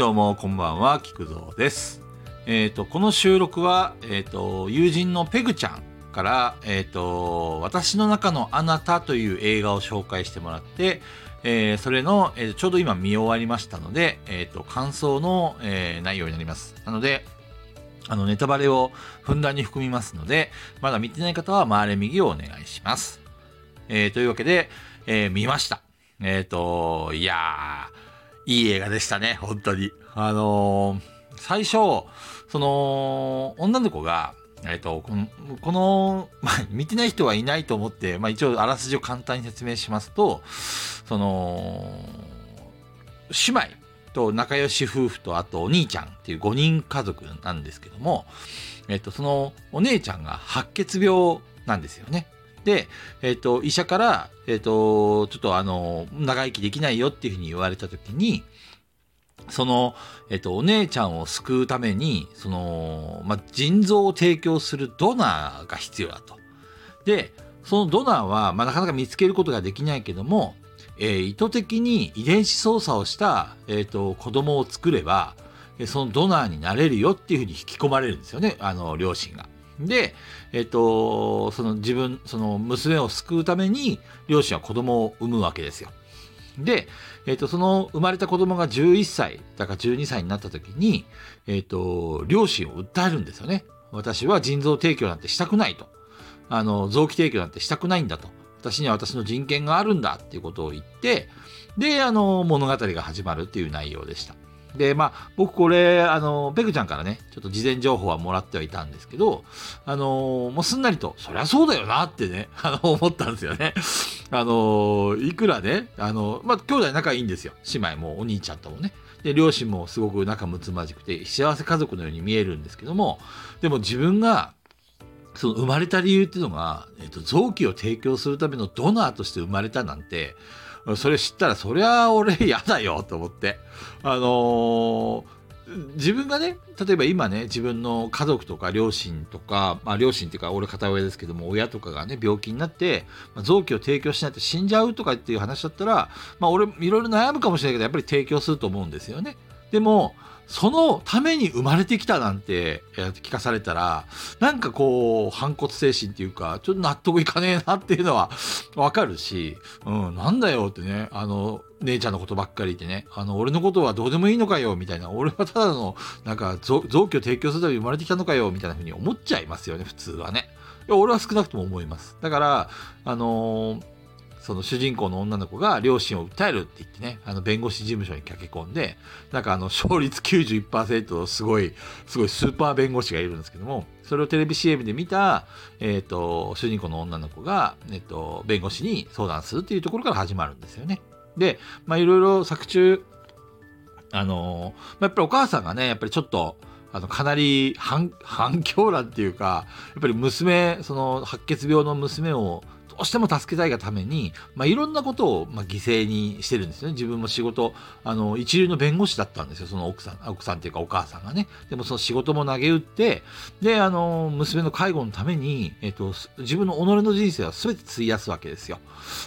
どうも、こんばんは、菊蔵です。えっ、と、この収録は、えっ、と、友人のペグちゃんから、えっ、と、私の中のあなたという映画を紹介してもらって、えーそれの、えーちょうど今見終わりましたので、えっ、と、感想の、えー内容になります。なので、あの、ネタバレをふんだんに含みますので、まだ見てない方は回れ右をお願いします。えーというわけで、えー見ました。えっ、と、いやー、いい映画でしたね、本当に。あのー最初、その、女の子が、えっ、と、この、このまあ、見てない人はいないと思って、まあ一応あらすじを簡単に説明しますと、その、姉妹と仲良し夫婦とあとお兄ちゃんっていう5人家族なんですけども、えっ、と、そのお姉ちゃんが白血病なんですよね。で、えっ、と、医者から、えっ、と、ちょっとあの、長生きできないよっていうふうに言われたときに、その、えっと、お姉ちゃんを救うために、その、まあ、腎臓を提供するドナーが必要だと。で、そのドナーは、まあ、なかなか見つけることができないけども、えー意図的に遺伝子操作をした、えっと、子供を作れば、そのドナーになれるよっていうふうに引き込まれるんですよね、あの、両親が。で、えっと、その自分、その娘を救うために、両親は子供を産むわけですよ。で、えっと、その生まれた子供が11歳、だから12歳になった時に、えっと、両親を訴えるんですよね。私は腎臓提供なんてしたくないと。あの、臓器提供なんてしたくないんだと。私には私の人権があるんだっていうことを言って、で、あの、物語が始まるっていう内容でした。で、まあ、僕これ、あの、ペグちゃんからね、ちょっと事前情報はもらってはいたんですけど、あの、もうすんなりと、そりゃそうだよなってね、あの、思ったんですよね。あの、いくらね、あの、まあ、兄弟仲いいんですよ。姉妹もお兄ちゃんともね。で、両親もすごく仲睦まじくて、幸せ家族のように見えるんですけども、でも自分が、その生まれた理由っていうのが、えっと、臓器を提供するためのドナーとして生まれたなんて、それ知ったら、そりゃ俺嫌だよと思って。あのー自分がね、例えば今ね、自分の家族とか両親とか、まあ両親っていうか俺片親ですけども、親とかがね、病気になって、まあ臓器を提供しないと死んじゃうとかっていう話だったら、まあ俺いろいろ悩むかもしれないけど、やっぱり提供すると思うんですよね。でも、そのために生まれてきたなんてえー聞かされたら、なんかこう、反骨精神っていうか、ちょっと納得いかねえなっていうのはわかるし、うん、なんだよってね、あの、姉ちゃんのことばっかり言ってね、あの、俺のことはどうでもいいのかよ、みたいな、俺はただの、なんか臓、臓器を提供するために生まれてきたのかよ、みたいな風に思っちゃいますよね、普通はね。いや俺は少なくとも思います。だから、あのーその主人公の女の子が両親を訴えるって言ってね、あの弁護士事務所に駆け込んで、なんかあの勝率91%のすごい、すごいスーパー弁護士がいるんですけども、それをテレビ CM で見た、えっ、と、主人公の女の子が、えっ、と、弁護士に相談するっていうところから始まるんですよね。で、まあいろいろ作中、あのまあやっぱりお母さんがね、やっぱりちょっと、あの、かなり反、反響欄っていうか、やっぱり娘、その白血病の娘をどうしても助けたいがために、まあ、いろんなことを、まあ、犠牲にしてるんですね。自分も仕事、あの、一流の弁護士だったんですよ。その奥さん、奥さんっていうかお母さんがね。でもその仕事も投げ打って、で、あの、娘の介護のために、えっと、自分の己の人生は全て費やすわけですよ。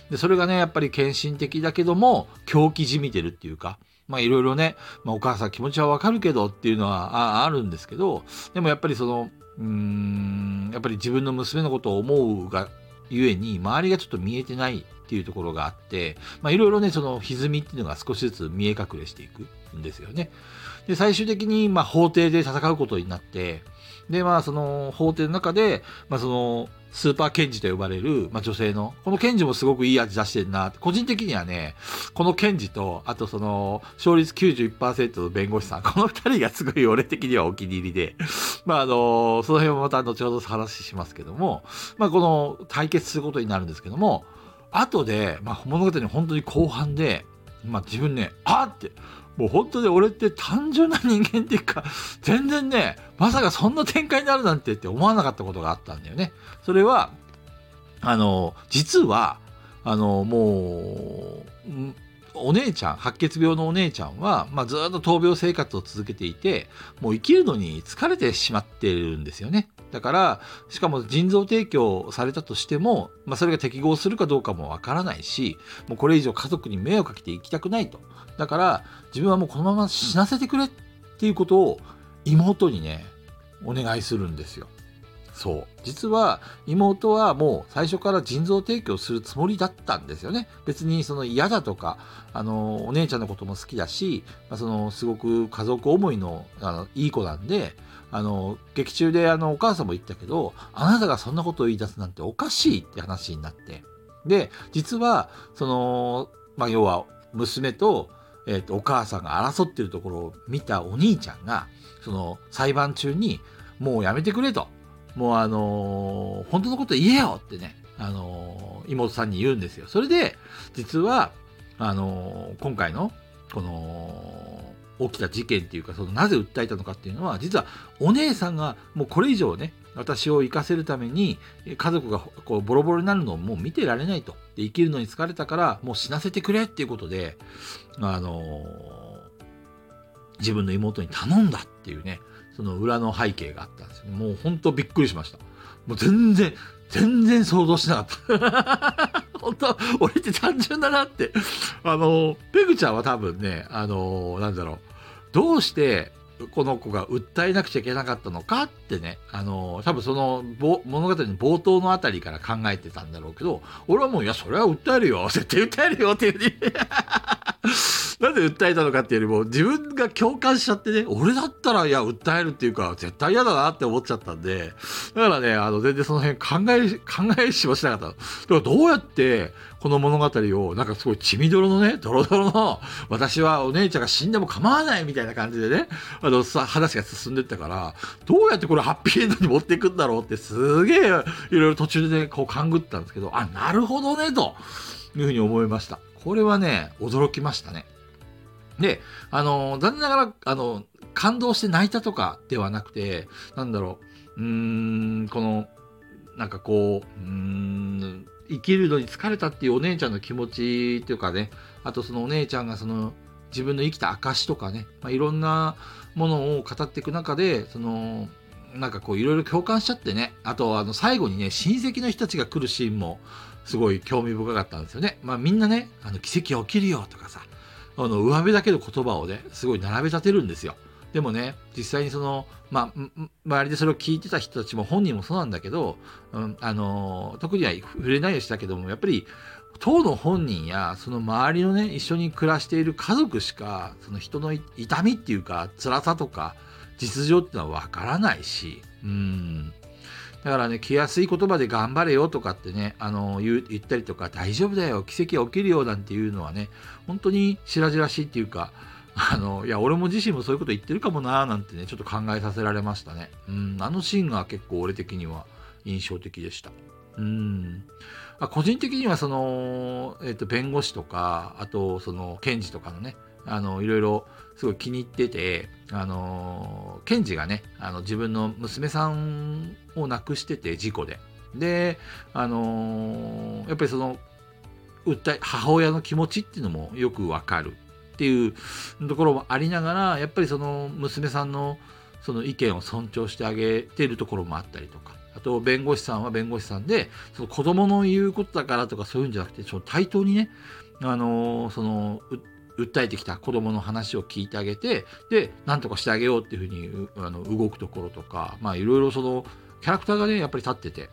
で、それがね、やっぱり献身的だけども、狂気じみてるっていうか、まあいろいろね、まあお母さん気持ちはわかるけどっていうのはああるんですけど、でもやっぱりその、うーん、やっぱり自分の娘のことを思うがゆえに、周りがちょっと見えてないっていうところがあって、まあいろいろね、その歪みっていうのが少しずつ見え隠れしていくんですよね。で、最終的に、まあ法廷で戦うことになって、で、まあその法廷の中で、まあその、スーパー検事と呼ばれる、まあ、女性の、この検事もすごくいい味出してるな。個人的にはね、この検事と、あとその、勝率91%の弁護士さん、この二人がすごい俺的にはお気に入りで、まああの、その辺もまた後ほど話しますけども、まあこの対決することになるんですけども、後で、まあ物語の本当に後半で、まあ自分ね、あって、もう本当で俺って単純な人間っていうか、全然ね、まさかそんな展開になるなんてって思わなかったことがあったんだよね。それは、あの、実は、あの、もう、お姉ちゃん白血病のお姉ちゃんは、まあ、ずっと闘病生活を続けていてもう生きるのに疲れてしまってるんですよね。だからしかも腎臓提供されたとしても、まあ、それが適合するかどうかもわからないしもうこれ以上家族に迷惑かけていきたくないと。だから自分はもうこのまま死なせてくれっていうことを妹にねお願いするんですよ。そう。実は妹はもう最初から腎臓提供するつもりだったんですよね。別にその嫌だとかあのお姉ちゃんのことも好きだし、まあ、そのすごく家族思いのあのいい子なんであの劇中であのお母さんも言ったけどあなたがそんなことを言い出すなんておかしいって話になって。で実はその、まあ、要は娘と,、えーと、お母さんが争ってるところを見たお兄ちゃんがその裁判中にもうやめてくれと。もうあのー、本当のこと言えよってね、あのー、妹さんに言うんですよ。それで、実は、あのー、今回の、この、起きた事件っていうか、そのなぜ訴えたのかっていうのは、実はお姉さんがもうこれ以上ね、私を生かせるために、家族がこうボロボロになるのをもう見てられないと。で生きるのに疲れたから、もう死なせてくれっていうことで、あの自分の妹に頼んだっていうね、その裏の背景があったんですよ、ね。もう本当びっくりしました。もう全然、全然想像しなかった。本当俺って単純だなって。あの、ペグちゃんは多分ね、あの、なんだろう。どうしてこの子が訴えなくちゃいけなかったのかってね、あの、多分その物語の冒頭のあたりから考えてたんだろうけど、俺はもう、いや、それは訴えるよ。絶対訴えるよっていうふうに なんで訴えたのかっていうよりも、自分が共感しちゃってね、俺だったら、いや、訴えるっていうか、絶対嫌だなって思っちゃったんで、だからね、あの、全然その辺考え、考えしもしなかった。だからどうやって、この物語を、なんかすごい血みどろのね、ドロドロの、私はお姉ちゃんが死んでも構わないみたいな感じでね、あの、さ、話が進んでったから、どうやってこれハッピーエンドに持っていくんだろうって、すげえ、いろいろ途中でね、こう勘ぐったんですけど、あ、なるほどね、というふうに思いました。これはね、驚きましたね。で、あの、残念ながら、あの、感動して泣いたとかではなくて、なんだろう、うーん、この、なんかこう、うーん、生きるのに疲れたっていうお姉ちゃんの気持ちっていうかね、あとそのお姉ちゃんがその自分の生きた証とかね、まあ、いろんなものを語っていく中で、その、なんかこういろいろ共感しちゃってね、あとあの最後にね、親戚の人たちが来るシーンもすごい興味深かったんですよね。まあみんなね、あの奇跡起きるよとかさ、あの上辺だけの言葉をねすごい並べ立てるんですよ。でもね実際にその、まあ、周りでそれを聞いてた人たちも本人もそうなんだけど、うん、あの特には触れないようにしたけどもやっぱり当の本人やその周りのね一緒に暮らしている家族しかその人の痛みっていうか辛さとか実情っていうのは分からないしうんだからね、来やすい言葉で頑張れよとかってね、あの言ったりとか、大丈夫だよ、奇跡が起きるよなんていうのはね、本当に白々しいっていうか、あの、いや、俺も自身もそういうこと言ってるかもなーなんてね、ちょっと考えさせられましたね。うん、あのシーンが結構俺的には印象的でした。うん。個人的にはその、えっ、と、弁護士とか、あと、その、検事とかのね、あの、いろいろすごい気に入ってて、あの、検事がね、あの、自分の娘さんを亡くしてて、事故で。で、あの、やっぱりその、訴え、母親の気持ちっていうのもよくわかるっていうところもありながら、やっぱりその娘さんのその意見を尊重してあげてるところもあったりとか、あと弁護士さんは弁護士さんで、その子供の言うことだからとかそういうんじゃなくて、ちょっと対等にね、あのその訴えてきた子供の話を聞いてあげてで何とかしてあげようっていうふうにあの動くところとかまあいろいろそのキャラクターがねやっぱり立ってて。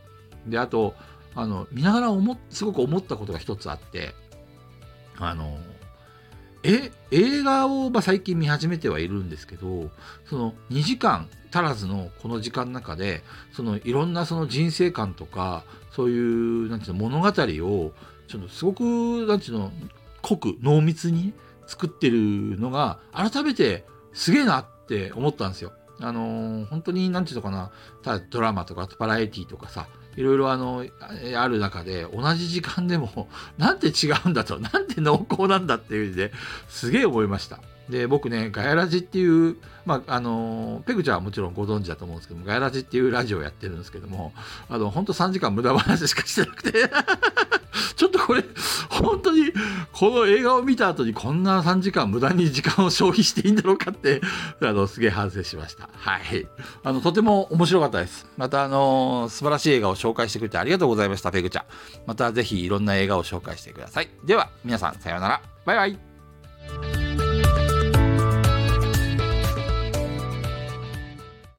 であとあの見ながら思すごく思ったことが一つあってあのえ映画を、まあ、最近見始めてはいるんですけどその2時間足らずのこの時間の中でそのいろんなその人生観とかそういうなんていうの物語をちょっとすごくなんていうの濃く濃密に作ってるのが改めてすげえなって思ったんですよ。あのー、本当に何て言うのかなただドラマとかバラエティとかさいろいろあのある中で同じ時間でも なんて違うんだとなんて濃厚なんだっていう意味ですげえ思いました。で僕ねガヤラジっていうまああのペグちゃんはもちろんご存知だと思うんですけどもガヤラジっていうラジオをやってるんですけどもあの本当3時間無駄話しかしてなくてちょっこれ本当にこの映画を見た後にこんな3時間無駄に時間を消費していいんだろうかってあのすげえ反省しました。はい。あのとても面白かったです。またあの素晴らしい映画を紹介してくれてありがとうございましたペグちゃん。またぜひいろんな映画を紹介してください。では皆さんさようなら。バイバイ。